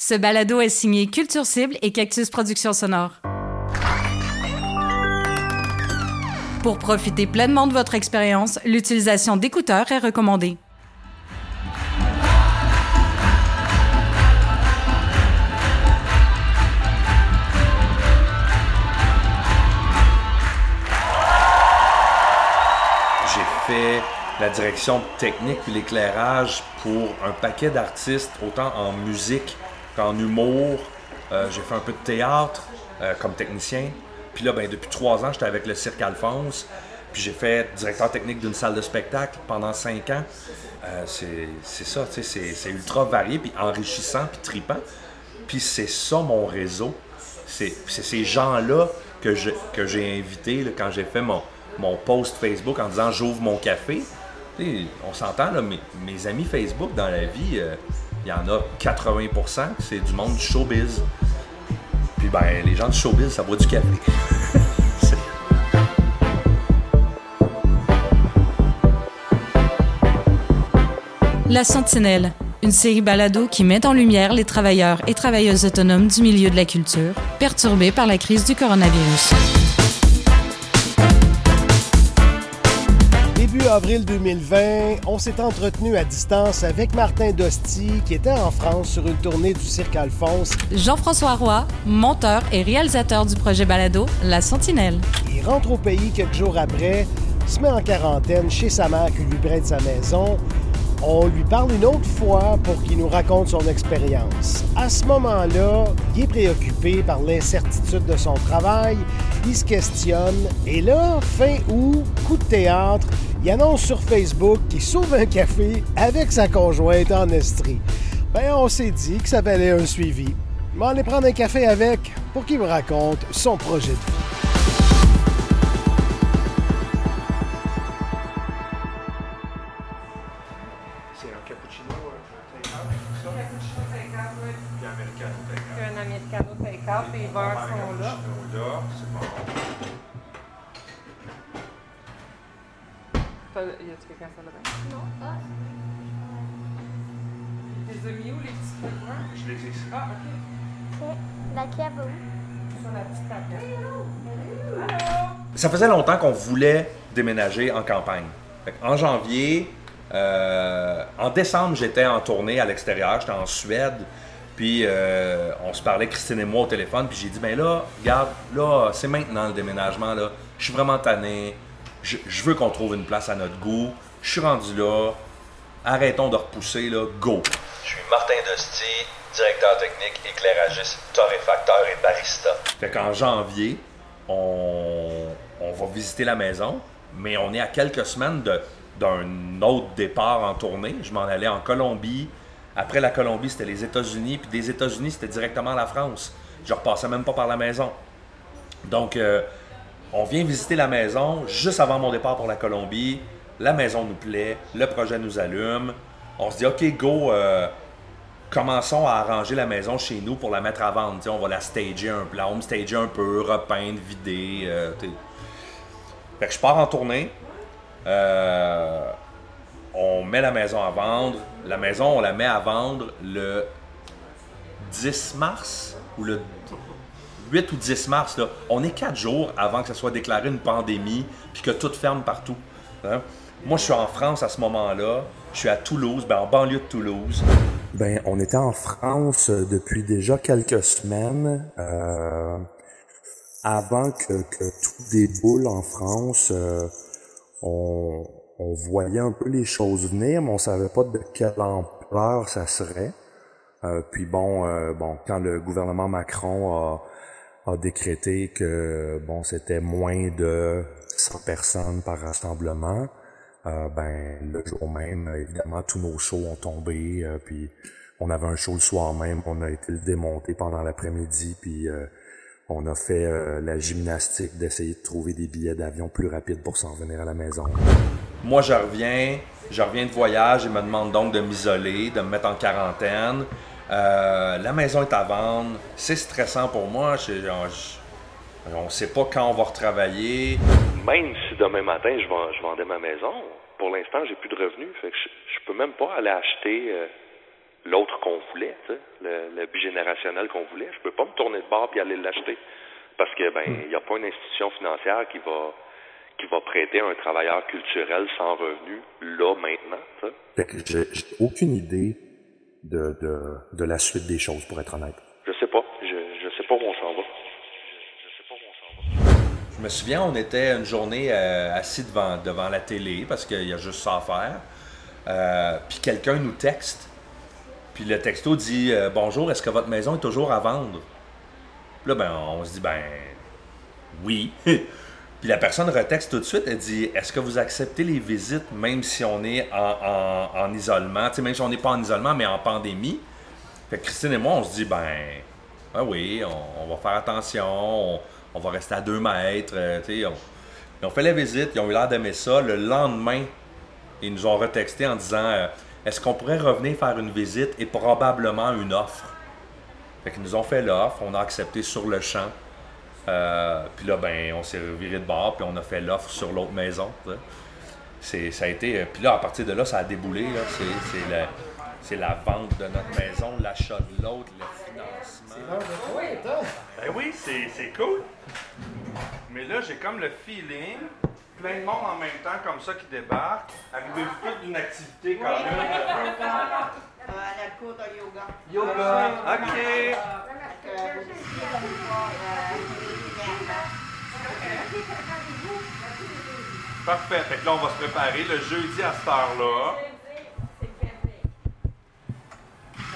Ce balado est signé Culture Cible et Cactus Productions Sonore. Pour profiter pleinement de votre expérience, l'utilisation d'écouteurs est recommandée. J'ai fait la direction technique puis l'éclairage pour un paquet d'artistes, autant en musique qu'en humour. Euh, j'ai fait un peu de théâtre euh, comme technicien. Puis là, ben, depuis trois ans, j'étais avec le Cirque Alphonse. Puis j'ai fait directeur technique d'une salle de spectacle pendant cinq ans. Euh, c'est ça, tu sais, c'est ultra varié, puis enrichissant, puis tripant. Puis c'est ça mon réseau. C'est ces gens-là que je- que j'ai invités là, quand j'ai fait mon, mon post Facebook en disant j'ouvre mon café. On s'entend, mes, mes amis Facebook dans la vie, il y en a 80% que c'est du monde du showbiz. Puis ben, les gens du showbiz, ça boit du café. La Sentinelle, une série balado qui met en lumière les travailleurs et travailleuses autonomes du milieu de la culture, perturbés par la crise du coronavirus. Début avril 2020, on s'est entretenu à distance avec Martin Dosti, qui était en France sur une tournée du Cirque Alphonse. Jean-François Roy, monteur et réalisateur du projet balado La Sentinelle. Il rentre au pays quelques jours après, se met en quarantaine chez sa mère qui lui prête sa maison. On lui parle une autre fois pour qu'il nous raconte son expérience. À ce moment-là, il est préoccupé par l'incertitude de son travail, il se questionne, et là, fin août, coup de théâtre, il annonce sur Facebook qu'il sauve un café avec sa conjointe en Estrie. Ben, on s'est dit que ça valait un suivi. Mais on allait prendre un café avec pour qu'il me raconte son projet de vie. Take-out, les beurres sont là. Y a-tu quelqu'un sur le bain? Non. Les as mis où, les petits bruns? Je les ai ici. Ah, OK. C'est la cave où? Sur la petite tablette. Ça faisait longtemps qu'on voulait déménager en campagne. Fait en janvier, euh, en décembre, j'étais en tournée à l'extérieur, j'étais en Suède. Puis euh, on se parlait, Christine et moi, au téléphone. Puis j'ai dit, ben là, regarde, là, c'est maintenant le déménagement. Là. Je suis vraiment tanné. Je, je veux qu'on trouve une place à notre goût. Je suis rendu là. Arrêtons de repousser, là. Go! Je suis Martin Dosti, directeur technique, éclairagiste, torréfacteur et barista. Fait qu'en janvier, on, on va visiter la maison, mais on est à quelques semaines d'un autre départ en tournée. Je m'en allais en Colombie. Après la Colombie, c'était les États-Unis. Puis des États-Unis, c'était directement la France. Je repassais même pas par la maison. Donc, euh, on vient visiter la maison juste avant mon départ pour la Colombie. La maison nous plaît, le projet nous allume. On se dit, OK, go, euh, commençons à arranger la maison chez nous pour la mettre à vendre. On va la stager un peu, la home stager un peu, repeindre, vider. euh, fait que je pars en tournée. Euh, on met la maison à vendre. La maison, on la met à vendre le 10 mars ou le 8 ou 10 mars. On est quatre jours avant que ça soit déclaré une pandémie puis que tout ferme partout. hein. Moi, je suis en France à ce moment-là. Je suis à Toulouse, ben, en banlieue de Toulouse. Ben, on était en France depuis déjà quelques semaines. euh, avant que, que tout déboule en France, euh, on, on voyait un peu les choses venir, mais on savait pas de quelle ampleur ça serait. Euh, puis bon, euh, bon, quand le gouvernement Macron a, décrété que bon, c'était moins de 100 personnes par rassemblement, euh, ben le jour même, évidemment, tous nos shows ont tombé. euh, puis on avait un show le soir même, on a été le démonter pendant l'après-midi, puis on a fait euh, la gymnastique d'essayer de trouver des billets d'avion plus rapides pour s'en venir à la maison. Moi, je reviens, je reviens de voyage et me demande donc de m'isoler, de me mettre en quarantaine. Euh, la maison est à vendre. C'est stressant pour moi. Je- genre, je- on ne sait pas quand on va retravailler. Même si demain matin je, vends- je vendais ma maison, pour l'instant j'ai plus de revenus, fait que je, je peux même pas aller acheter euh, l'autre qu'on voulait, tu sais, le, le bigénérationnel qu'on voulait. Je peux pas me tourner de bord puis aller l'acheter parce que ben il n'y a pas une institution financière qui va qui va prêter un travailleur culturel sans revenu là maintenant. Fait que j'ai aucune idée de, de, de la suite des choses, pour être honnête. Je sais pas, je je sais pas où on s'en va. Je, je sais pas où on s'en va. Je me souviens, on était une journée euh, assis devant, devant la télé parce qu'il y a juste ça à faire. Euh, puis quelqu'un nous texte. Puis le texto dit euh, Bonjour, est-ce que votre maison est toujours à vendre? Puis là, ben, on se dit Ben, oui. Puis la personne retexte tout de suite. Elle dit Est-ce que vous acceptez les visites même si on est en, en- en isolement? Même si on n'est pas en isolement, mais en pandémie Fait que Christine et moi, on se dit Ben, ah oui, on, va faire attention, on, va rester à deux mètres. euh, on- ils ont fait la visite, ils ont eu l'air d'aimer ça. Le lendemain, ils nous ont retexté en disant euh, Est-ce qu'on pourrait revenir faire une visite et probablement une offre? Fait qu'ils nous ont fait l'offre, on a accepté sur le champ. Euh, puis là, ben, on s'est reviré de bord, puis on a fait l'offre sur l'autre maison. C'est, ça a été. euh, Puis là, à partir de là, ça a déboulé. là. C'est, c'est, la, c'est la vente de notre maison, l'achat de l'autre, le financement. Ben oui, c'est, c'est cool. Mais là, j'ai comme le feeling, plein de monde en même temps comme ça qui débarque. Arrivez-vous tous d'une activité quand même? Euh, à la cour de yoga. Yoga. OK. Euh, aller voir, euh, Parfait. Fait que là, on va se préparer le jeudi à cette heure-là.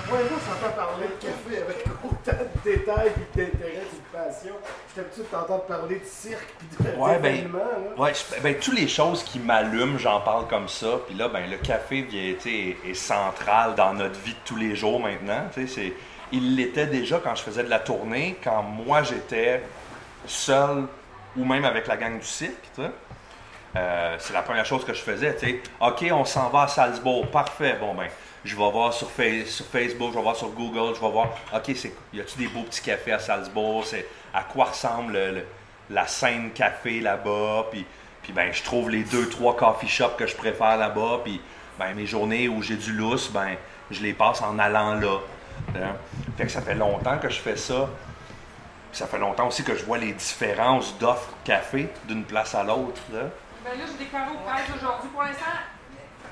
Moi, j'entends parler de café avec autant de détails et d'intérêt passion. J'étais habitué de t'entendre parler de cirque et de Ouais, ben, d'événements, là. ouais, je- ben, toutes les choses qui m'allument, j'en parle comme ça. Puis là, ben, le café vient, est, est central dans notre vie de tous les jours maintenant. c'est- il l'était déjà quand je faisais de la tournée, quand moi j'étais seul ou même avec la gang du cirque. Euh, c'est la première chose que je faisais. tu sais. OK, on s'en va à Salzbourg. Parfait. Bon, ben, je vais voir sur, sur Facebook, je vais voir sur Google, je vais voir, OK, c'est, y a-tu des beaux petits cafés à Salzbourg? À quoi ressemble le- le- la scène café là-bas? Puis, puis ben, je trouve les deux, trois coffee shops que je préfère là-bas. Puis, ben, mes journées où j'ai du lousse, ben, je les passe en allant là. Hein? Fait que ça fait longtemps que je fais ça. Puis ça fait longtemps aussi que je vois les différences d'offres café d'une place à l'autre. Ben là, j'ai déclaré au presse aujourd'hui. Pour l'instant,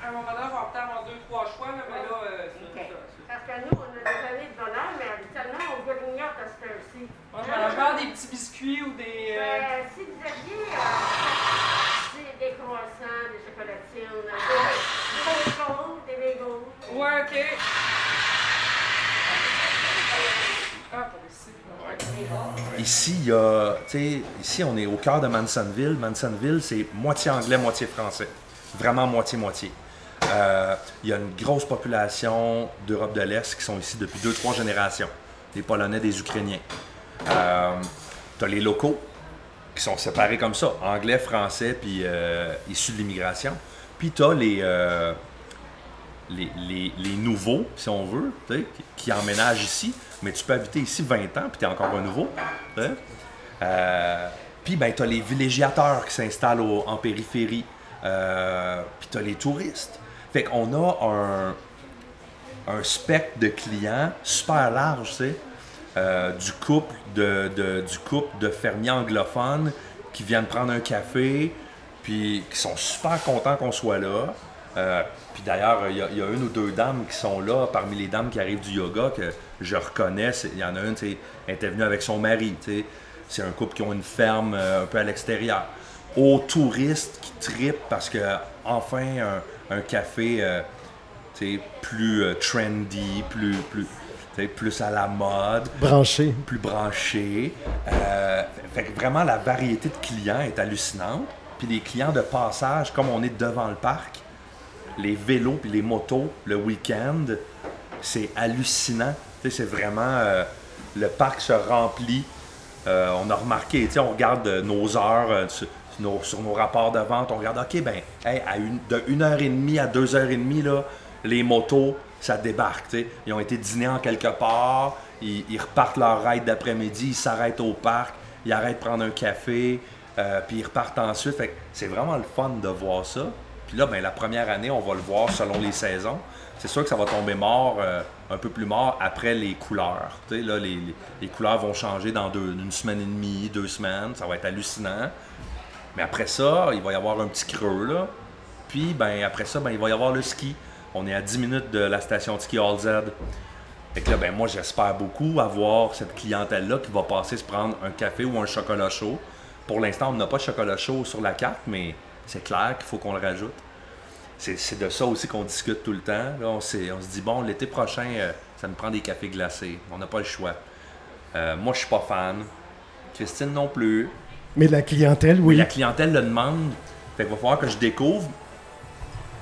à un moment donné, on va peut-être avoir deux, trois choix, là, mais là, euh, c'est Ok. ça. c'est- Parce que nous, on a des années de bonheur, mais habituellement, on grignote à cette heure-ci. Je vais faire des petits biscuits ou des. euh, Ben, si vous aviez euh, des, des croissants, des chocolatines, des, des bacons, des bagels. Ouais, ok. Ah, ici. Ouais. Ici, il ici, on est au cœur de Mansonville. Mansonville, c'est moitié anglais, moitié français. Vraiment moitié-moitié. Euh, Il y a une grosse population d'Europe de l'Est qui sont ici depuis deux, trois générations. Des Polonais, des Ukrainiens. Euh, tu as les locaux qui sont séparés comme ça, anglais, français, puis euh, issus de l'immigration. Puis tu as les, euh, les, les- les nouveaux, si on veut, qui, emménagent ici, mais tu peux habiter ici 20 ans, puis tu es encore un nouveau. puis ben, tu as les villégiateurs qui s'installent en périphérie, puis tu as les touristes. Fait qu'on a un, un spectre de clients super large, tu sais. Euh, du couple de, de- du couple de fermiers anglophones qui viennent prendre un café, puis qui sont super contents qu'on soit là. Euh, puis d'ailleurs, il y, a- une ou deux dames qui sont là, parmi les dames qui arrivent du yoga, que je reconnais. Il y en a une, elle était venue avec son mari. tu sais. C'est un couple qui ont une ferme euh, un peu à l'extérieur. Aux touristes qui tripent parce que enfin un, café euh, tu sais, plus euh, trendy, plus, plus, plus à la mode, Branché. plus branché. Euh, fait que vraiment, la variété de clients est hallucinante. Puis les clients de passage, comme on est devant le parc, les vélos puis les motos le week-end, c'est hallucinant. Tu sais, c'est vraiment... euh, le parc se remplit. Euh, on a remarqué, tu sais, on regarde nos heures sur nos rapports de vente, on regarde, OK, ben, une, de 1h30 à 2h30, là, les motos, ça débarque, tu sais. Ils ont été dîner en quelque part, ils, repartent leur ride d'après-midi, ils s'arrêtent au parc, ils arrêtent de prendre un café, euh, puis ils repartent ensuite. Fait c'est vraiment le fun de voir ça. Puis là, ben, la première année, on va le voir selon les saisons. C'est sûr que ça va tomber mort, euh, un peu plus mort après les couleurs. Tu sais, là, les, les- les couleurs vont changer dans deux, une semaine et demie, deux semaines. Ça va être hallucinant. Mais après ça, il va y avoir un petit creux, là. Puis, ben, après ça, ben, il va y avoir le ski. On est à 10 minutes de la station de ski All Z. Fait que là, ben, moi, j'espère beaucoup avoir cette clientèle-là qui va passer se prendre un café ou un chocolat chaud. Pour l'instant, on n'a pas de chocolat chaud sur la carte, mais c'est clair qu'il faut qu'on le rajoute. C'est de ça aussi qu'on discute tout le temps. On se dit, bon, l'été prochain, euh, ça nous prend des cafés glacés. On n'a pas le choix. Euh, moi, je suis pas fan. Christine non plus. Mais la clientèle, Oui, la clientèle le demande. Fait qu'il va falloir que je découvre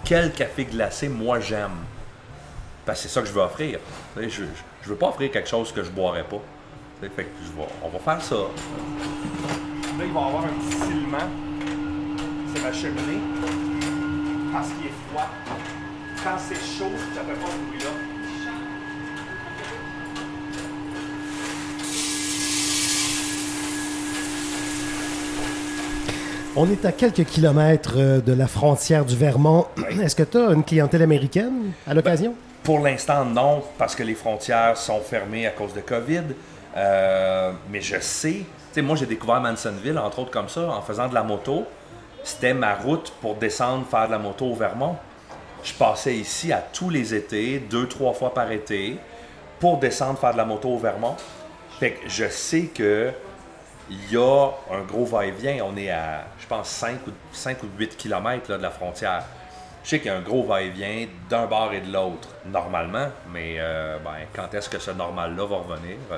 quel café glacé moi j'aime. Parce que c'est ça que je veux offrir. Je, je, je veux pas offrir quelque chose que je boirais pas. Fait que je vais- on va faire ça. Là, il va y avoir un petit silement. C'est ma cheminée. Parce qu'il est froid. Quand c'est chaud, ça fait pas ce bruit-là. On est à quelques kilomètres euh, de la frontière du Vermont. Est-ce que tu as une clientèle américaine à l'occasion? Pour l'instant, non, parce que les frontières sont fermées à cause de COVID. Euh, mais je sais, moi j'ai découvert Mansonville, entre autres comme ça, en faisant de la moto. C'était ma route pour descendre faire de la moto au Vermont. Je passais ici à tous les étés, deux, trois fois par été, pour descendre faire de la moto au Vermont. Fait que je sais que il y a un gros va-et-vient. On est à, pense, 5 ou, 5 ou 8 km de la frontière. Je sais qu'il y a un gros va-et-vient d'un bord et de l'autre, normalement, mais euh, ben, quand est-ce que ce normal-là va revenir? euh,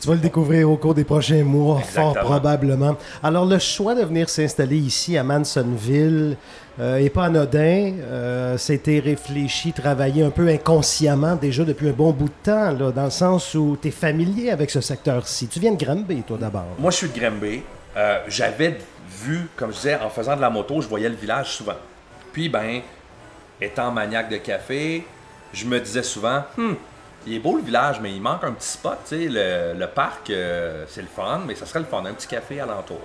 Tu vas le découvrir au cours des prochains mois, fort probablement. Alors, le choix de venir s'installer ici à Mansonville n'est pas anodin. Euh, C'était réfléchi, travaillé un peu inconsciemment déjà depuis un bon bout de temps, là, dans le sens où tu es familier avec ce secteur-ci. Tu viens de Granby, toi, d'abord. Moi, je suis de Granby. Euh, J'avais vu, comme je disais, en faisant de la moto, je voyais le village souvent. Puis, ben, étant maniaque de café, je me disais souvent, Hmm, il est beau le village, mais il manque un petit spot. tu sais, Le, parc, euh, c'est le fun, mais ça serait le fun, un petit café alentour.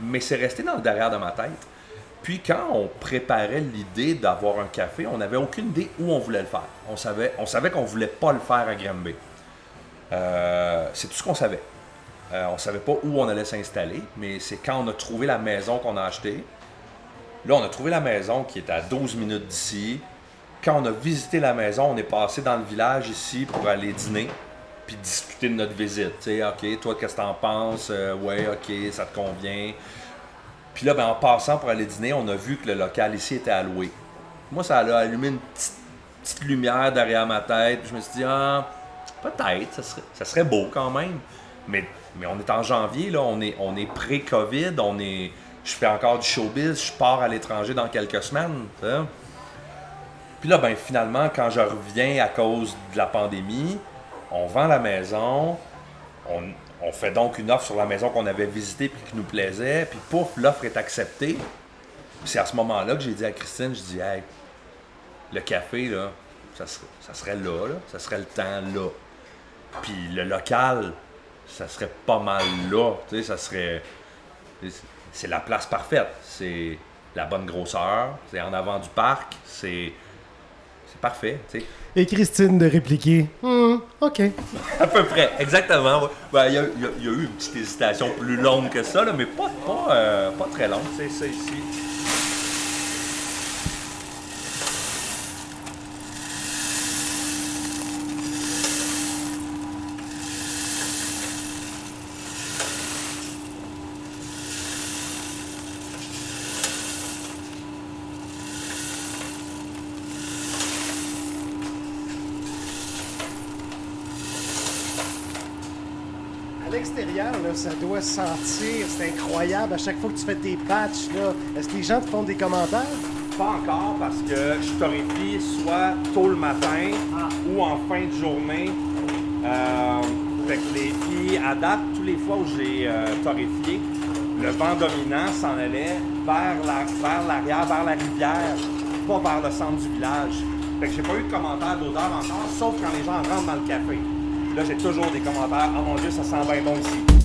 Mais c'est resté dans le derrière de ma tête. Puis quand on préparait l'idée d'avoir un café, on n'avait aucune idée où on voulait le faire. On savait, on savait qu'on voulait pas le faire à Granby. Euh, c'est tout ce qu'on savait. Euh, on savait pas où on allait s'installer, mais c'est quand on a trouvé la maison qu'on a achetée. Là, on a trouvé la maison qui est à 12 minutes d'ici. Quand on a visité la maison, on est passé dans le village ici pour aller dîner, puis discuter de notre visite. Tu sais, OK, toi, qu'est-ce que t'en penses? Euh, ouais, OK, ça te convient. Puis là, ben, en passant pour aller dîner, on a vu que le local ici était alloué. Moi, ça a allumé une petite lumière derrière ma tête. Je me suis dit, ah, peut-être, ça serait, ça serait beau quand même. Mais, mais on est en janvier, là, on est, on est pré-COVID, on est. Je fais encore du showbiz, je pars à l'étranger dans quelques semaines. Puis là, ben finalement, quand je reviens à cause de la pandémie, on vend la maison, on, on fait donc une offre sur la maison qu'on avait visitée et qui nous plaisait, puis pouf, l'offre est acceptée. Puis c'est à ce moment-là que j'ai dit à Christine, je dis, hey, le café, là, ça serait, ça serait là, là, ça serait le temps là. Puis le local, ça serait pas mal là, tu sais, ça serait... C'est la place parfaite, c'est la bonne grosseur, c'est en avant du parc, c'est... C'est parfait, tu sais. Et Christine de répliquer Hmm, OK. À peu près, exactement. ouais. Ben, y, y il y a eu une petite hésitation plus longue que ça, là, mais pas, pas, euh, pas très longue. C'est ça ici. À l'extérieur, là, ça doit sentir, c'est incroyable. À chaque fois que tu fais tes patchs, là, est-ce que les gens te font des commentaires? Pas encore parce que je torréfie soit tôt le matin ou en fin de journée. Euh, fait que les date, tous les fois où j'ai euh, torréfié, le vent dominant s'en allait vers la- vers l'arrière, vers la rivière, pas vers le centre du village. Fait que j'ai pas eu de commentaires d'odeur encore, sauf quand les gens rentrent dans le café. Là, j'ai toujours des commentaires. Oh mon Dieu, ça sent bien bon ici.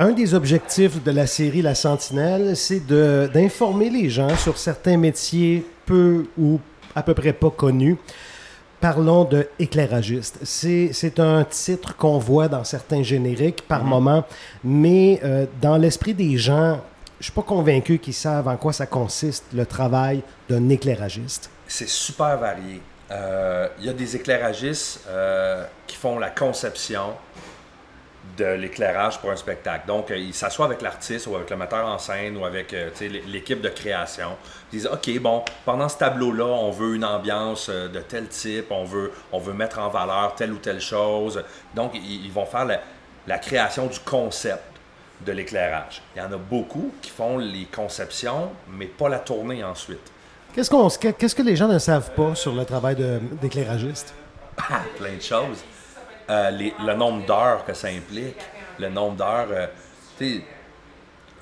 Un des objectifs de la série La Sentinelle, c'est d'informer les gens sur certains métiers peu ou à peu près pas connus. Parlons de éclairagiste. C'est un titre qu'on voit dans certains génériques par moment, mais euh, dans l'esprit des gens, je suis pas convaincu qu'ils savent en quoi ça consiste le travail d'un éclairagiste. C'est super varié. Euh, Il y a des éclairagistes euh, qui font la conception de l'éclairage pour un spectacle. Donc, euh, ils s'assoient avec l'artiste ou avec le metteur en scène ou avec euh, l'équipe de création. Ils disent, OK, bon, pendant ce tableau-là, on veut une ambiance euh, de tel type, on veut, on veut mettre en valeur telle ou telle chose. Donc, ils, ils vont faire la, la création du concept de l'éclairage. Il y en a beaucoup qui font les conceptions, mais pas la tournée ensuite. Qu'est-ce qu'on qu'est-ce que les gens ne savent pas sur le travail d'éclairagiste? Plein de choses. Euh, les- le nombre d'heures que ça implique, le nombre d'heures. euh,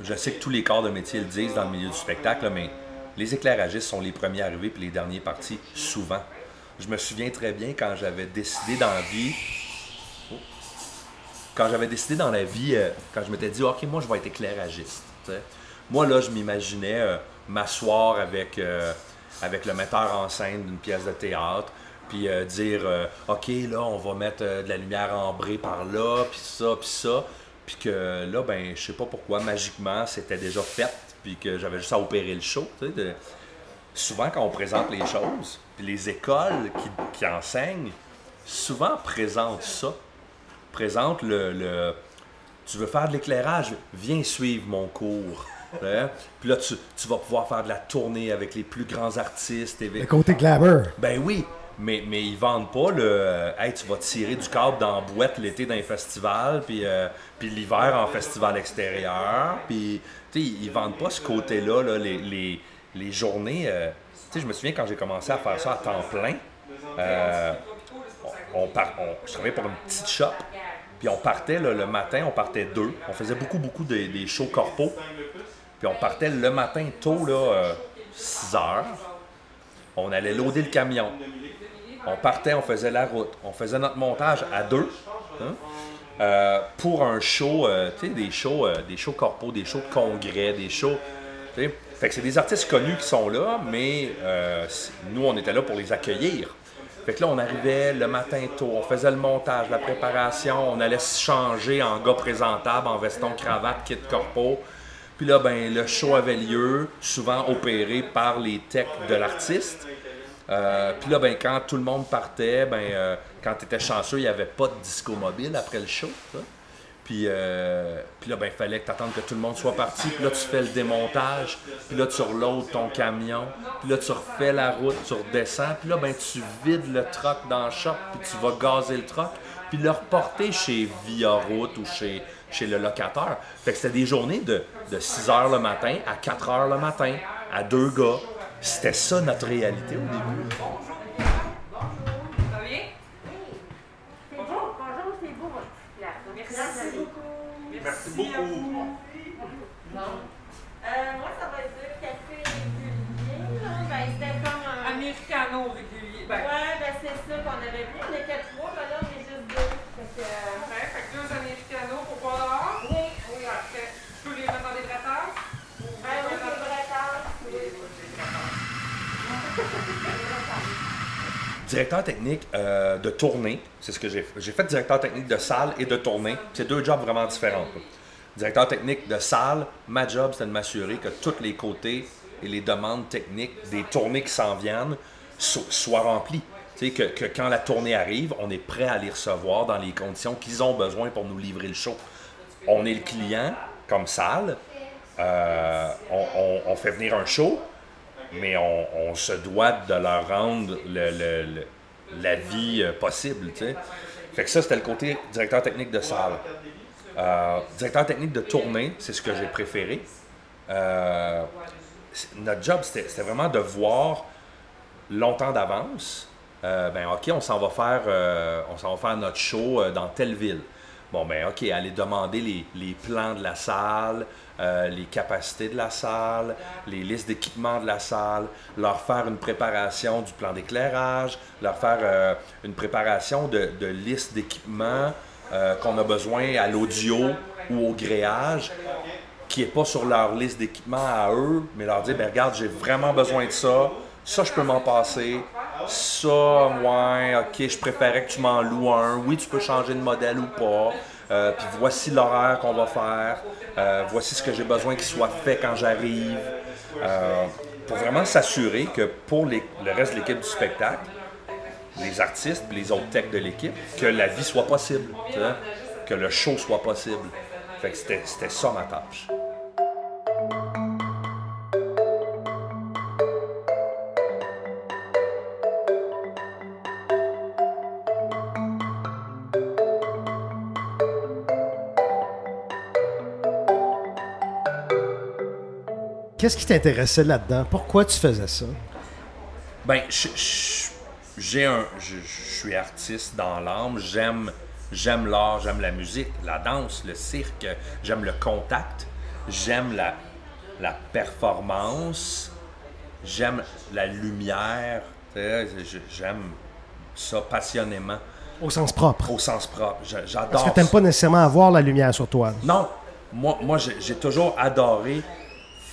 je sais que tous les corps de métier le disent dans le milieu du spectacle, mais les éclairagistes sont les premiers arrivés puis les derniers partis, souvent. Je me souviens très bien quand j'avais décidé dans la vie. Oh. Quand j'avais décidé dans la vie, euh, quand je m'étais dit, OK, moi, je vais être éclairagiste. Moi, là, je m'imaginais euh, m'asseoir avec, avec le metteur en scène d'une pièce de théâtre, puis euh, dire, euh, OK, là, on va mettre euh, de la lumière ambrée par là, puis ça, puis ça. Puis que là, ben, je sais pas pourquoi, magiquement, c'était déjà fait, puis que j'avais juste à opérer le show. de- Souvent, quand on présente les choses, puis les écoles qui, qui enseignent, souvent présentent ça. Présentent le, le- Tu veux faire de l'éclairage, viens suivre mon cours. Hein? Puis là, tu, tu vas pouvoir faire de la tournée avec les plus grands artistes. et- Le côté glamour. ben oui, mais, mais ils vendent pas le euh, Hey, tu vas tirer du câble dans la boîte l'été d'un festival, puis, euh, puis l'hiver en festival extérieur. Puis, tu ils vendent pas ce côté-là, là, les, les, les journées. euh, tu je me souviens quand j'ai commencé à faire ça à temps plein, euh, on, on on- je travaillais pour une petite shop. Puis on partait le matin, on partait deux. On faisait beaucoup, beaucoup des, shows corpos. Puis on partait le matin tôt, là, euh, 6 heures. On allait loader le camion. On partait, on faisait la route. On faisait notre montage à deux. hein, euh, pour un show, euh, tu sais, des shows, euh, des shows corpos, des shows de congrès, des shows. Fait que c'est des artistes connus qui sont là, mais euh, nous, on était là pour les accueillir. Fait là, on arrivait le matin tôt, on faisait le montage, la préparation, on allait se changer en gars présentable, en veston, cravate, kit corpo. Puis là, ben, le show avait lieu, souvent opéré par les techs de l'artiste. Euh, puis là, ben, quand tout le monde partait, ben, euh, quand tu étais chanceux, il n'y avait pas de disco mobile après le show. euh, puis là, ben, il fallait que tu attendes que tout le monde soit parti. Puis là, tu fais le démontage. Puis là, tu reloads ton camion. Puis là, tu refais la route, tu redescends. Puis là, ben, tu vides le truck dans le shop. Puis tu vas gazer le truck. Puis le reporter chez Via Route ou chez, le locateur. Fait que c'était des journées de, de 6 h le matin à 4 h le matin, à deux gars. C'était ça notre réalité au début. Directeur technique euh, de tournée, c'est ce que j'ai fait. J'ai fait directeur technique de salle et de tournée. C'est deux jobs vraiment différents. Directeur technique de salle, ma job, c'était de m'assurer que tous les côtés et les demandes techniques des tournées qui s'en viennent so- soient remplies. Que, que quand la tournée arrive, on est prêt à les recevoir dans les conditions qu'ils ont besoin pour nous livrer le show. On est le client, comme salle, euh, on fait venir un show, mais on, se doit de leur rendre la vie euh, possible. Fait que ça, c'était le côté directeur technique de salle. Euh, directeur technique de tournée, c'est ce que j'ai préféré. Euh, notre job, c'était vraiment de voir longtemps d'avance. ben ok, on s'en va faire, on s'en va faire notre show dans telle ville. Bon ben ok, aller demander les plans de la salle, euh, les capacités de la salle, les listes d'équipements de la salle, leur faire une préparation du plan d'éclairage, leur faire euh, une préparation de, de liste d'équipements euh, qu'on a besoin à l'audio ou au gréage, qui n'est pas sur leur liste d'équipements à eux, mais leur dire, ben regarde, j'ai vraiment besoin de ça, ça je peux m'en passer, ça, ouais, ok, je préférais que tu m'en loues un, oui, tu peux changer de modèle ou pas, euh, puis voici l'horaire qu'on va faire, euh, voici ce que j'ai besoin qu'il soit fait quand j'arrive, euh, pour vraiment s'assurer que pour le reste de l'équipe du spectacle, les artistes les autres techs de l'équipe, que la vie soit possible, que le show soit possible. Fait que c'était ça ma tâche. Qu'est-ce qui t'intéressait là-dedans? Pourquoi tu faisais ça? Ben, j'ai un, je, suis artiste dans l'âme. J'aime, j'aime l'art, j'aime la musique, la danse, le cirque. J'aime le contact. J'aime la, la performance. J'aime la lumière. Tu J'aime ça passionnément, Au sens propre. au sens propre. J'adore. Parce que t'aimes ça. pas nécessairement avoir la lumière sur toi. Non, moi, moi j'ai toujours adoré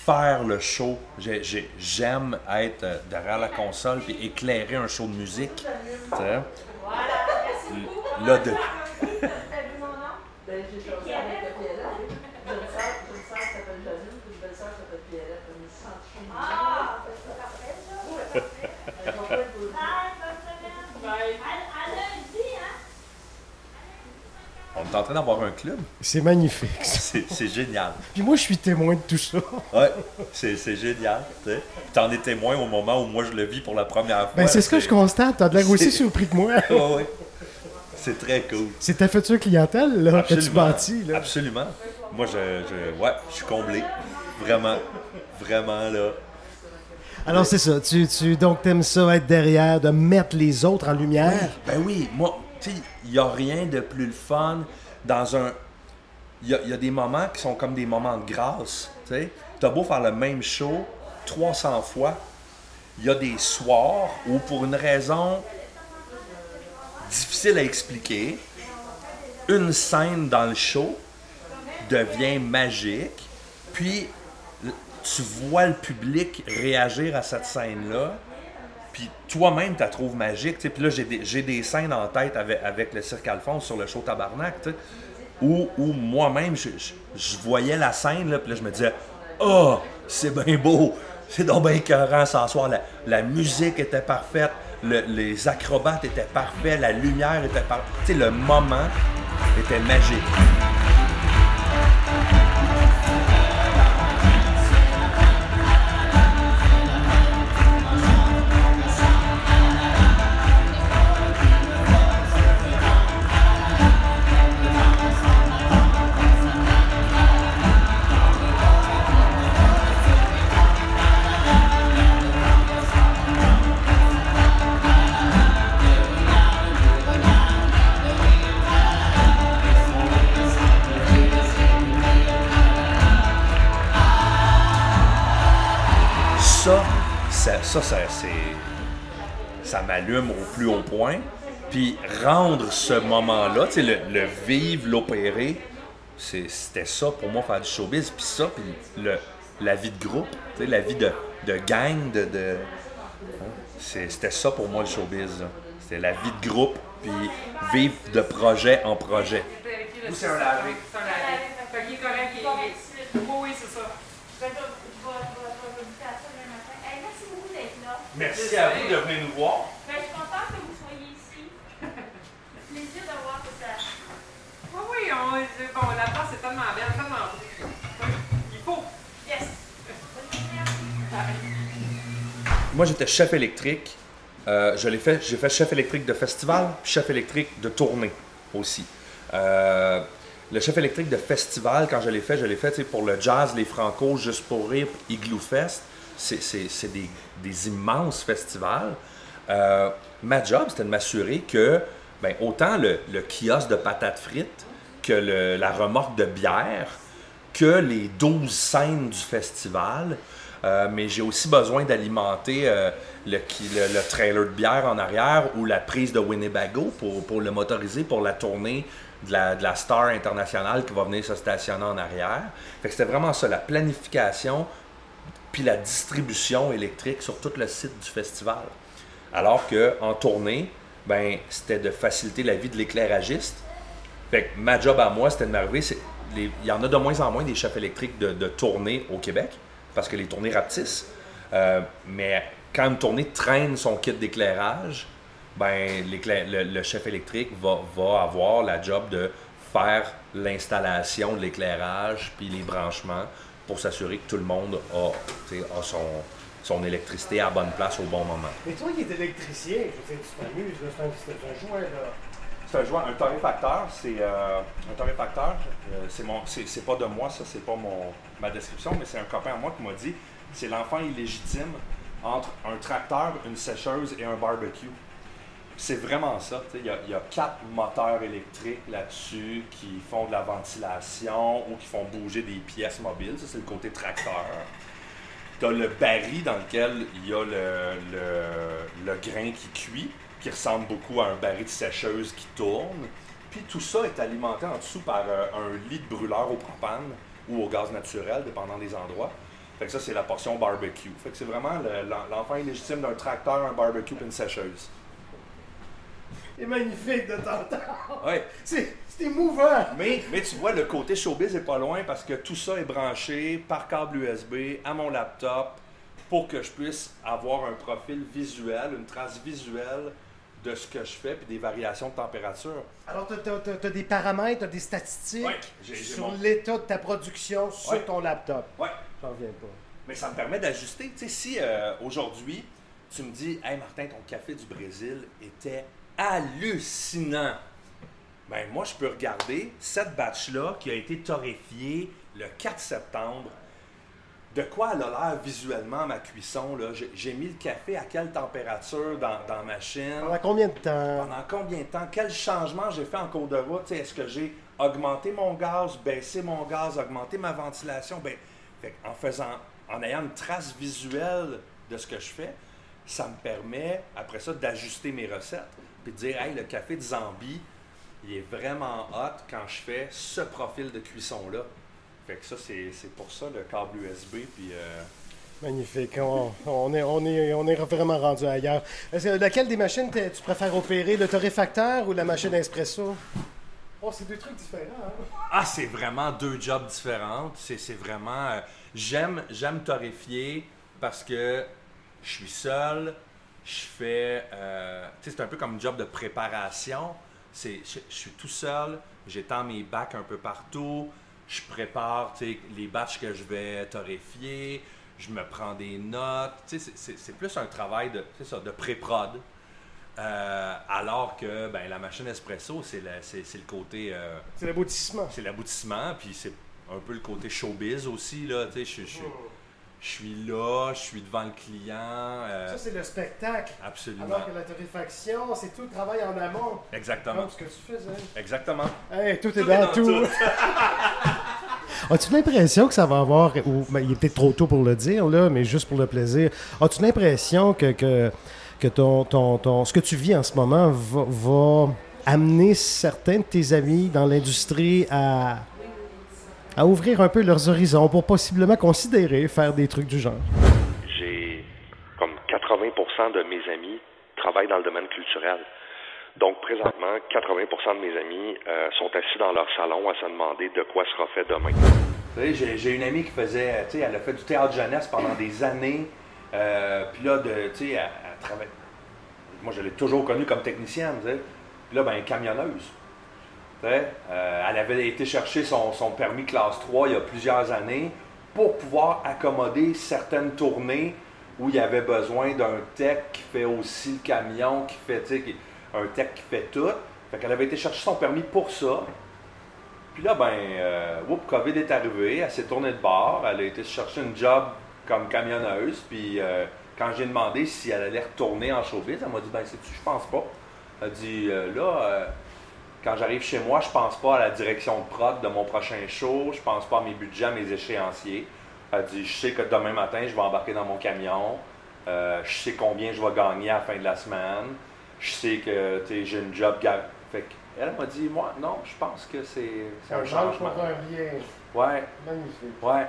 faire le show. J'ai- j'ai- J'aime être euh, derrière la console puis éclairer un show de musique. tu sais? Là, de... en train d'avoir un club. C'est magnifique. C'est génial. Puis moi, je suis témoin de tout ça. Ouais, c'est génial. T'en es témoin au moment où moi je le vis pour la première fois. Ben, c'est ce que je constate. T'as de l'air aussi surpris que moi. Ouais, ouais. C'est très cool. C'est ta future clientèle, là, que tu bâtis, là. Absolument. Moi, je, je, ouais, je suis comblé. Vraiment. Vraiment, là. Alors, c'est ça. Tu, tu, donc, t'aimes ça être derrière, de mettre les autres en lumière? Ben oui, moi, tu sais, il n'y a rien de plus le fun dans un. Il y a, des moments qui sont comme des moments de grâce. Tu t'as beau faire le même show 300 fois, il y a des soirs où, pour une raison difficile à expliquer, une scène dans le show devient magique, puis tu vois le public réagir à cette scène-là, puis toi-même, tu la trouves magique. Puis là, j'ai des, scènes en tête avec, le Cirque Alphonse sur le show Tabarnak, où, moi-même, je, voyais la scène, puis là, je me disais « Oh, c'est bien beau! C'est donc bien écœurant ce soir. La, musique était parfaite, le- les acrobates étaient parfaits, la lumière était parfaite. Tu sais, le moment était magique. Ça m'allume au plus haut point. Puis rendre ce moment-là, tu sais, le, le vivre, l'opérer, c'était ça pour moi, faire du showbiz. Puis ça, puis le, la vie de groupe, tu sais, la vie de, de gang, de... de- hein, c'était ça pour moi le showbiz. C'était la vie de groupe, puis vivre de projet en projet. Ou c'est un lavé. C'est un lavé. Fait qu'il est correct, il est. il est- Oui, oui, c'est ça. Merci beaucoup d'être là. Merci à vous de venir nous voir. Ben, je suis contente que vous soyez ici. Plaisir de voir que ça. Oui, oui, on, bon, la place est tellement belle, tellement. Il faut. Yes. Moi, j'étais chef électrique. Euh, je l'ai fait, j'ai fait chef électrique de festival, puis chef électrique de tournée aussi. Euh, le chef électrique de festival, quand je l'ai fait, je l'ai fait pour le jazz, les Franco, Juste pour rire, Igloo Fest. C'est, des, immenses festivals. Euh, ma job, c'était de m'assurer que ben, autant le, kiosque de patates frites que le- la remorque de bière, que les 12 scènes du festival Euh, mais j'ai aussi besoin d'alimenter euh, le, trailer de bière en arrière ou la prise de Winnebago pour, le motoriser pour la tournée de la, de la star internationale qui va venir se stationner en arrière. C'était vraiment ça, la planification puis la distribution électrique sur tout le site du festival. Alors que en tournée, ben c'était de faciliter la vie de l'éclairagiste. Fait ma job à moi, c'était de m'arriver. Il y en a de moins en moins des chefs électriques de, tournée au Québec, parce que les tournées rapetissent. Euh, mais quand une tournée traîne son kit d'éclairage, ben le chef électrique va, va avoir la job de faire l'installation de l'éclairage puis les branchements pour s'assurer que tout le monde a, son, son électricité à la bonne place au bon moment. Mais toi qui es électricien, je tu t'amuses, c'est un, c'est un jouet, là. C'est un joueur, un torréfacteur, c'est euh, un torréfacteur. euh, c'est mon, c'est, c'est pas de moi, ça, c'est pas mon ma description, mais c'est un copain à moi qui m'a dit, c'est l'enfant illégitime entre un tracteur, une sécheuse et un barbecue. C'est vraiment ça. Il y, a, quatre moteurs électriques là-dessus qui font de la ventilation ou qui font bouger des pièces mobiles. Ça, c'est le côté tracteur. Tu as le baril dans lequel il y a le, grain qui cuit, qui ressemble beaucoup à un baril de sécheuse qui tourne. Puis tout ça est alimenté en dessous par euh, un lit de brûleur au propane ou au gaz naturel, dépendant des endroits. Fait que ça, c'est la portion barbecue. Fait que c'est vraiment le- l'en- l'enfant illégitime d'un tracteur, un barbecue et une sécheuse. Magnifique de t'entendre. Ouais. C'est c'est émouvant. Mais, mais tu vois, le côté showbiz est pas loin parce que tout ça est branché par câble USB à mon laptop pour que je puisse avoir un profil visuel, une trace visuelle de ce que je fais puis des variations de température. Alors, tu as, des paramètres, tu as des statistiques Ouais, sur mon- l'état de ta production sur Ouais. ton laptop. Ouais. J'en reviens pas. Mais ça me permet d'ajuster. Tu sais, si euh, aujourd'hui, tu me dis, Hey Martin, ton café du Brésil était hallucinant. Ben, moi, je peux regarder cette batch-là qui a été torréfiée le 4 septembre. De quoi elle a l'air visuellement, ma cuisson? là? J'ai- mis le café à quelle température dans, dans la machine? Pendant combien de temps? Pendant combien de temps? Quel changement j'ai fait en cours de route? Est-ce que j'ai augmenté mon gaz, baissé mon gaz, augmenté ma ventilation? Ben, fait en faisant, en ayant une trace visuelle de ce que je fais, ça me permet, après ça, d'ajuster mes recettes. Puis de dire, hey, le café de Zambie, il est vraiment hot quand je fais ce profil de cuisson-là. Fait que ça, c'est c'est pour ça le câble USB. Puis. euh, Magnifique. On, on est, on, est, on est vraiment rendu ailleurs. Est-ce que- laquelle des machines tu préfères opérer, le torréfacteur ou la machine espresso? Oh, c'est deux trucs différents. Hein? Ah, c'est vraiment deux jobs différents. C'est c'est vraiment. euh, j'aime j'aime torréfier parce que je suis seul. Je fais. euh, tu sais, c'est un peu comme un job de préparation. C'est, je, je suis tout seul. J'étends mes bacs un peu partout. Je prépare tu sais, les batchs que je vais torréfier. Je me prends des notes. Tu sais, c'est- c'est, c'est plus un travail de, c'est ça, de pré-prod. Euh, alors que ben, la machine espresso, c'est, c'est le côté. euh, C'est l'aboutissement. c'est l'aboutissement, puis c'est un peu le côté showbiz aussi. Là, tu sais, je, je, je suis là, je suis devant le client. euh, Ça, c'est le spectacle. absolument. Alors que la torréfaction, c'est tout le travail en amont. Exactement. Comme ce que tu faisais. Exactement. Hey, tout est dans, est dans tout. As-tu l'impression que ça va avoir, ou ben, il est peut-être trop tôt pour le dire, là, mais juste pour le plaisir, as-tu l'impression que, que, que ton, ton, ton- ce que tu vis en ce moment va, va amener certains de tes amis dans l'industrie à, à ouvrir un peu leurs horizons pour possiblement considérer faire des trucs du genre? J'ai comme 80% de mes amis travaillent dans le domaine culturel. Donc, présentement, 80% de mes amis euh, sont assis dans leur salon à se demander de quoi sera fait demain. J'ai, j'ai une amie qui faisait, tu sais, elle a fait du théâtre jeunesse pendant des années. Euh, puis là, de, tu sais, elle, elle travaille. Moi, je l'ai toujours connue comme technicienne, tu sais. Puis là, ben, camionneuse. Euh, elle avait été chercher son, permis classe 3 il y a plusieurs années pour pouvoir accommoder certaines tournées où il y avait besoin d'un tech qui fait aussi le camion, qui fait, un tech qui fait tout. Fait qu'elle avait été chercher son permis pour ça. Puis là, ben, euh, COVID est arrivé, elle s'est tournée de bord, elle a été chercher une job comme camionneuse, puis euh, quand j'ai demandé si elle allait retourner en showbiz, elle m'a dit, ben, sais-tu, je pense pas. Elle a dit, euh, là, quand j'arrive chez moi, je pense pas à la direction de prod de mon prochain show, je pense pas à mes budgets, à mes échéanciers. Elle dit Je sais que demain matin, je vais embarquer dans mon camion. Euh, je sais combien je vais gagner à la fin de la semaine. Je sais que j'ai une job. Fait que elle m'a dit Moi, non, je pense que c'est c'est un Un change changement. un. Ouais, Magnifique. ouais.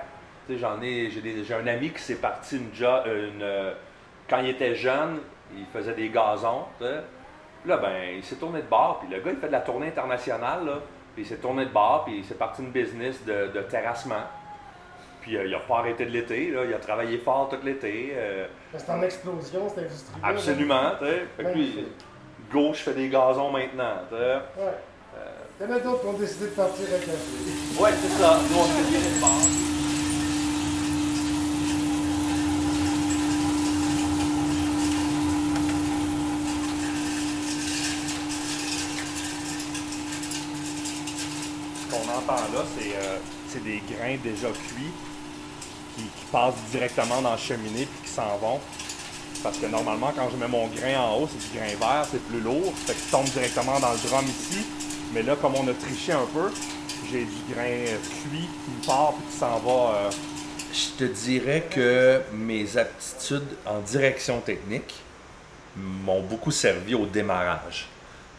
J'en ai. J'ai un ami qui s'est parti une job. Une, euh, quand il était jeune, il faisait des gazons. Là, ben, il s'est tourné de bord, puis le gars, il fait de la tournée internationale, là. Puis il s'est tourné de bord, puis il s'est parti une business de, de terrassement. Puis euh, il n'a pas arrêté de l'été, là. Il a travaillé fort tout l'été. euh, C'est en explosion, cette industrie absolument, tu sais. Fait je fais des gazons maintenant, tu sais. Ouais. Il y en a d'autres qui ont décidé de partir avec la fille. Ouais, c'est ça. Nous, on viré de bord. Là, c'est euh, c'est des grains déjà cuits qui, qui passent directement dans la cheminée puis qui s'en vont. Parce que normalement, quand je mets mon grain en haut, c'est du grain vert, c'est plus lourd. Fait qu'il tombe directement dans le drum ici. Mais là, comme on a triché un peu, j'ai du grain euh, cuit qui part puis qui s'en va. euh. Je te dirais que mes aptitudes en direction technique m'ont beaucoup servi au démarrage.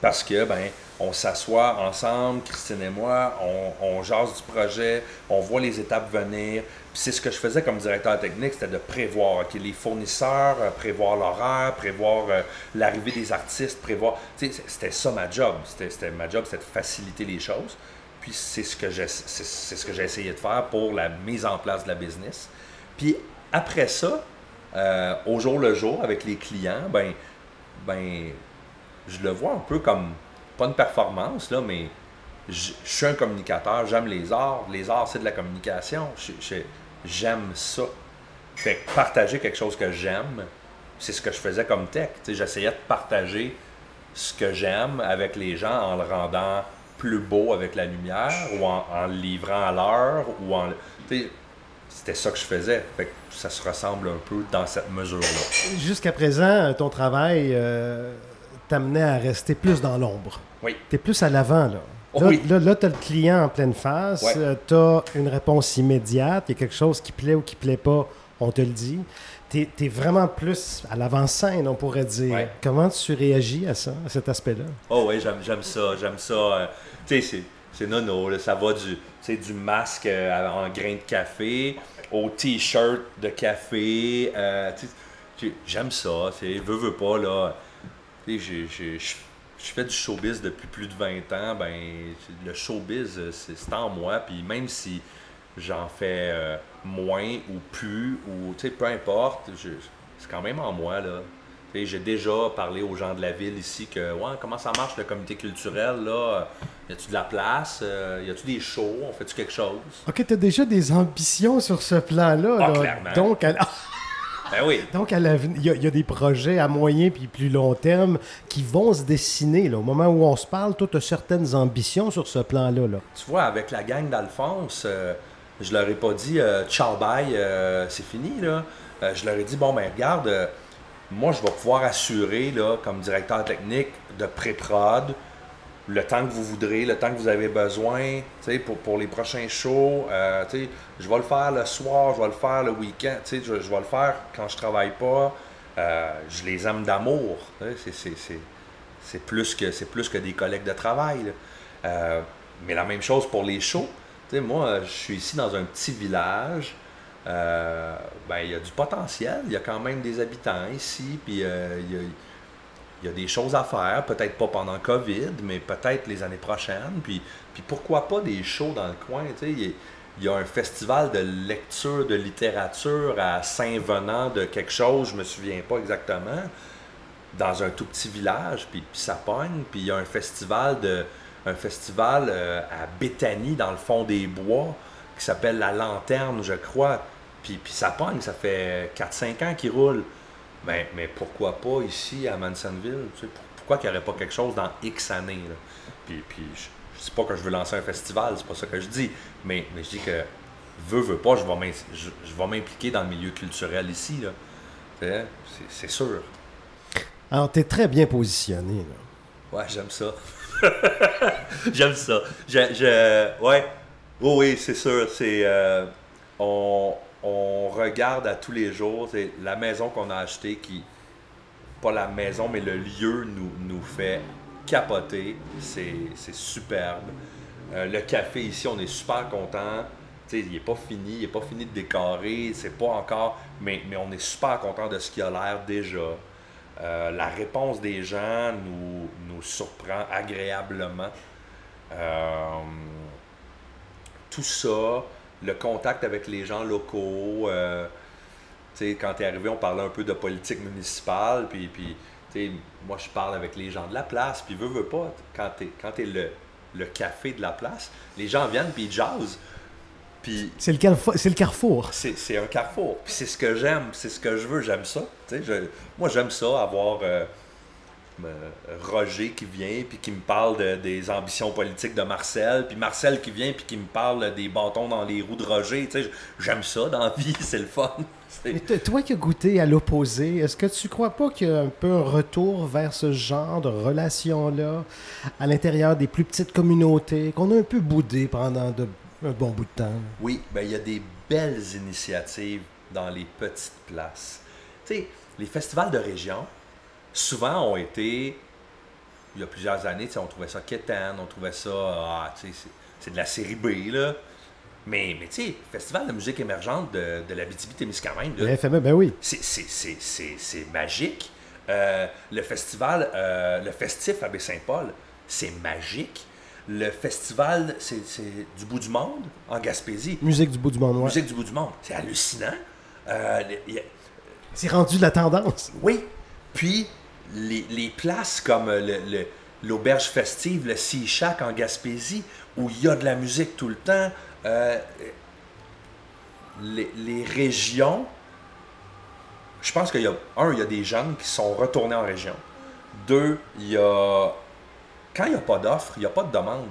Parce que, ben, on s'assoit ensemble, Christine et moi, on, on jase du projet, on voit les étapes venir. C'est ce que je faisais comme directeur technique, c'était de prévoir ok, les fournisseurs, euh, prévoir l'horaire, prévoir euh, l'arrivée des artistes, prévoir. C'était ça ma job. C'était ma job, c'était de faciliter les choses. Puis c'est ce que j'ai ce essayé de faire pour la mise en place de la business. Puis après ça, euh, au jour le jour avec les clients, ben, ben, je le vois un peu comme pas une performance là, mais je, suis un communicateur, j'aime les arts. Les arts, c'est de la communication. J'aime ça. Fait que partager quelque chose que j'aime, c'est ce que je faisais comme tech. J'essayais de partager ce que j'aime avec les gens en le rendant plus beau avec la lumière ou en, le livrant à l'heure ou en. C'était ça que je faisais. Fait que ça se ressemble un peu dans cette mesure-là. Jusqu'à présent, ton travail euh, t'amenait à rester plus dans l'ombre. Oui. T'es plus à l'avant, là. Oh Là, oui. là, là, t'as le client en pleine face, Ouais. euh, t'as une réponse immédiate, il y a quelque chose qui plaît ou qui plaît pas, on te le dit. T'es es vraiment plus à l'avant-scène, on pourrait dire. Ouais. Comment tu réagis à ça, à cet aspect-là? Oh oui, j'aime, ça, j'aime ça. euh, tu sais, c'est, nono, là, ça va du, tu du masque euh, en grain de café au t-shirt de café. tu tu- j'aime ça, c'est veux, veux pas, là. Je je fais du showbiz depuis plus de 20 ans, ben, le showbiz, c'est, en moi, puis même si j'en fais euh, moins ou plus, ou, tu sais, peu importe, c'est quand même en moi, là. J'ai déjà parlé aux gens de la ville ici que, ouais, comment ça marche le comité culturel, là? Y a-tu de la place? Euh, y a-tu des shows? On fait-tu quelque chose? OK, t'as déjà des ambitions sur ce plan-là. Ah, là. Donc, à, Ben oui. donc à l'avenir, il y, a- il y a des projets à moyen puis plus long terme qui vont se dessiner. Là. Au moment où on se parle, toi, tu as certaines ambitions sur ce plan-là. Là. Tu vois, avec la gang d'Alphonse, euh, je leur ai pas dit euh, ciao bye, euh, c'est fini là. Euh, je leur ai dit bon ben regarde, euh, moi je vais pouvoir assurer là comme directeur technique de pré-prod le temps que vous voudrez, le temps que vous avez besoin, pour, pour les prochains shows. euh, je vais le faire le soir, je vais le faire le week-end, je, je vais le faire quand je travaille pas. Euh, je les aime d'amour. c'est- plus, que, des collègues de travail. Euh, mais la même chose pour les shows. Moi, je suis ici dans un petit village. Ben, il y a du potentiel. Il y a quand même des habitants ici. Il y a des choses à faire, peut-être pas pendant COVID, mais peut-être les années prochaines. Puis, puis pourquoi pas des shows dans le coin? tu sais, Il y, a- un festival de lecture, de littérature à Saint-Venant de quelque chose, je me souviens pas exactement, dans un tout petit village, puis, puis ça pogne. Puis il y a un festival, de, un festival euh, à Béthanie, dans le fond des bois, qui s'appelle La Lanterne, je crois. Puis, puis ça pogne, ça fait 4-5 ans qu'il roule. Mais, mais pourquoi pas ici à Mansonville? tu sais, pour- pourquoi qu'il n'y aurait pas quelque chose dans X années? là? Puis, puis je, je dis pas que je veux lancer un festival, c'est pas ça que je dis. Mais, mais je dis que veux, veux pas, je vais m'in- je, je vais m'impliquer dans le milieu culturel ici. là. C'est sûr. Alors, tu es très bien positionné. là. Ouais, j'aime ça. j'aime ça. Je, je- ouais. Oui, oui, c'est sûr. C'est, euh, on, on regarde à tous les jours, la maison qu'on a achetée qui, pas la maison, mais le lieu nous, nous fait capoter. C'est superbe. Euh, le café ici, on est super content. Il n'est pas fini, il n'est pas fini de décorer, c'est pas encore, mais, mais on est super content de ce qu'il a l'air déjà. Euh, la réponse des gens nous, nous surprend agréablement. Euh, tout ça, le contact avec les gens locaux. euh, quand tu es arrivé, on parlait un peu de politique municipale, puis, puis moi je parle avec les gens de la place, puis veux, veux pas, quand tu es, quand le, le café de la place, les gens viennent, puis ils jazzent. Puis C'est le, carrefour- c'est le carrefour. c'est un carrefour. Puis c'est ce que j'aime, c'est ce que je veux, j'aime ça. Je- moi, j'aime ça, avoir euh, Roger qui vient puis qui me parle de- des ambitions politiques de Marcel, puis Marcel qui vient puis qui me parle des bâtons dans les roues de Roger. Tu sais, j'aime ça dans la vie, c'est le fun. Mais toi qui as goûté à l'opposé, est-ce que tu crois pas qu'il y a un peu un retour vers ce genre de relation-là à l'intérieur des plus petites communautés qu'on a un peu boudé pendant de- un bon bout de temps? Oui, ben, il y a des belles initiatives dans les petites places. Tu sais, les festivals de région, souvent ont été, il y a plusieurs années, on trouvait ça quétaine, on trouvait ça, ah, c'est- de la série B, là. Mais, mais tu sais, Festival de musique émergente de, de la témiscamingue Le FME, ben oui. c'est- magique. Euh, le festival, euh, le festif à Baie-Saint-Paul, c'est magique. Le festival, c'est du bout du monde en Gaspésie. Musique du bout du monde, ouais. Musique du bout du monde. C'est hallucinant. Euh, a- C'est rendu de la tendance. oui. Puis, les, places comme le- l'auberge festive, le Sea en Gaspésie, où il y a de la musique tout le temps. euh, les, régions, je pense qu'il y a, un, il y a des gens qui sont retournés en région. Deux, il y a, quand il n'y a pas d'offre, il n'y a pas de demande.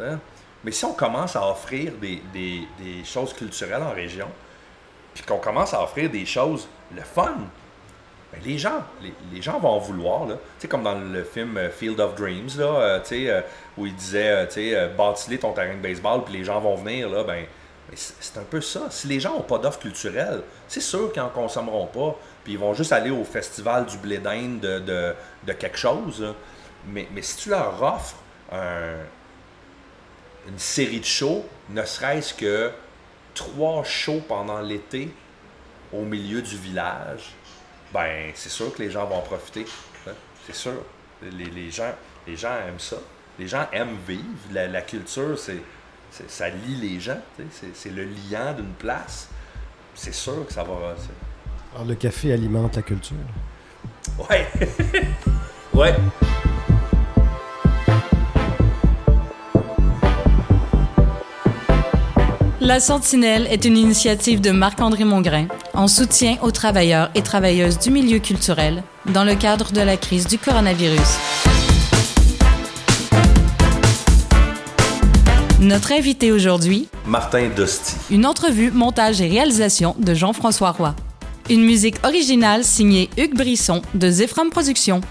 hein. Mais si on commence à offrir des, des- des choses culturelles en région, puis qu'on commence à offrir des choses, le fun, ben, les gens, les, gens vont en vouloir. Tu comme dans le film euh, Field of Dreams, là, euh, euh, où il disait, tu sais, ton terrain de baseball, puis les gens vont venir, là, ben, c'est un peu ça. Si les gens n'ont pas d'offre culturelle, c'est sûr qu'ils n'en consommeront pas, puis ils vont juste aller au festival du blé d'Inde de, quelque chose. Mais, si tu leur offres un- une série de shows, ne serait-ce que trois shows pendant l'été au milieu du village, ben c'est sûr que les gens vont en profiter. hein. C'est sûr. Les, les gens, les gens aiment ça. Les gens aiment vivre. La, la culture, c'est, c'est- ça lie les gens. C'est, c'est le liant d'une place. C'est sûr que ça va. c'est- Alors, le café alimente la culture. Ouais. ouais. La Sentinelle est une initiative de Marc-André Mongrain en soutien aux travailleurs et travailleuses du milieu culturel dans le cadre de la crise du coronavirus. Notre invité aujourd'hui, Martin Dosti. une entrevue, montage et réalisation de Jean-François Roy. Une musique originale signée Hugues Brisson de Zephram Productions.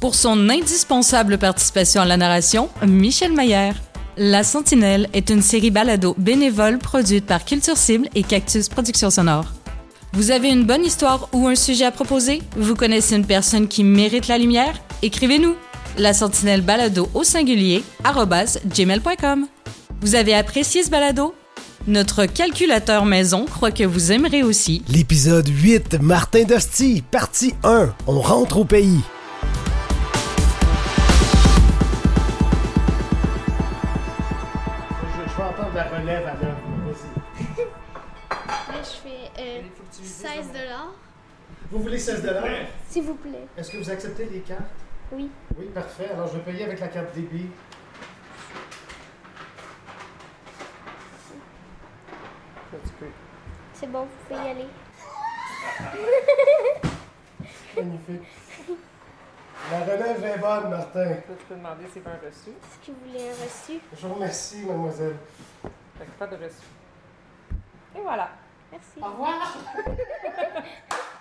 Pour son indispensable participation à la narration, Michel Maillère. La Sentinelle est une série balado bénévole produite par Culture Cible et Cactus Productions Sonore. Vous avez une bonne histoire ou un sujet à proposer? Vous connaissez une personne qui mérite la lumière? Écrivez-nous! La Sentinelle balado au singulier gmail.com. Vous avez apprécié ce balado? Notre calculateur maison croit que vous aimerez aussi. L'épisode 8, Martin Dosti, partie 1. On rentre au pays. 16 dollars, Vous voulez 16 s'il vous plaît. Est-ce que vous acceptez les cartes? Oui. Oui, parfait. Alors, je vais payer avec la carte débit. C'est bon, vous pouvez y aller. Magnifique. La relève est bonne, Martin. Tu peux demander s'il veut un reçu. Est-ce que vous voulez un reçu? Je vous remercie, mademoiselle. Fait que pas de reçu. Et voilà. Merci. Au revoir.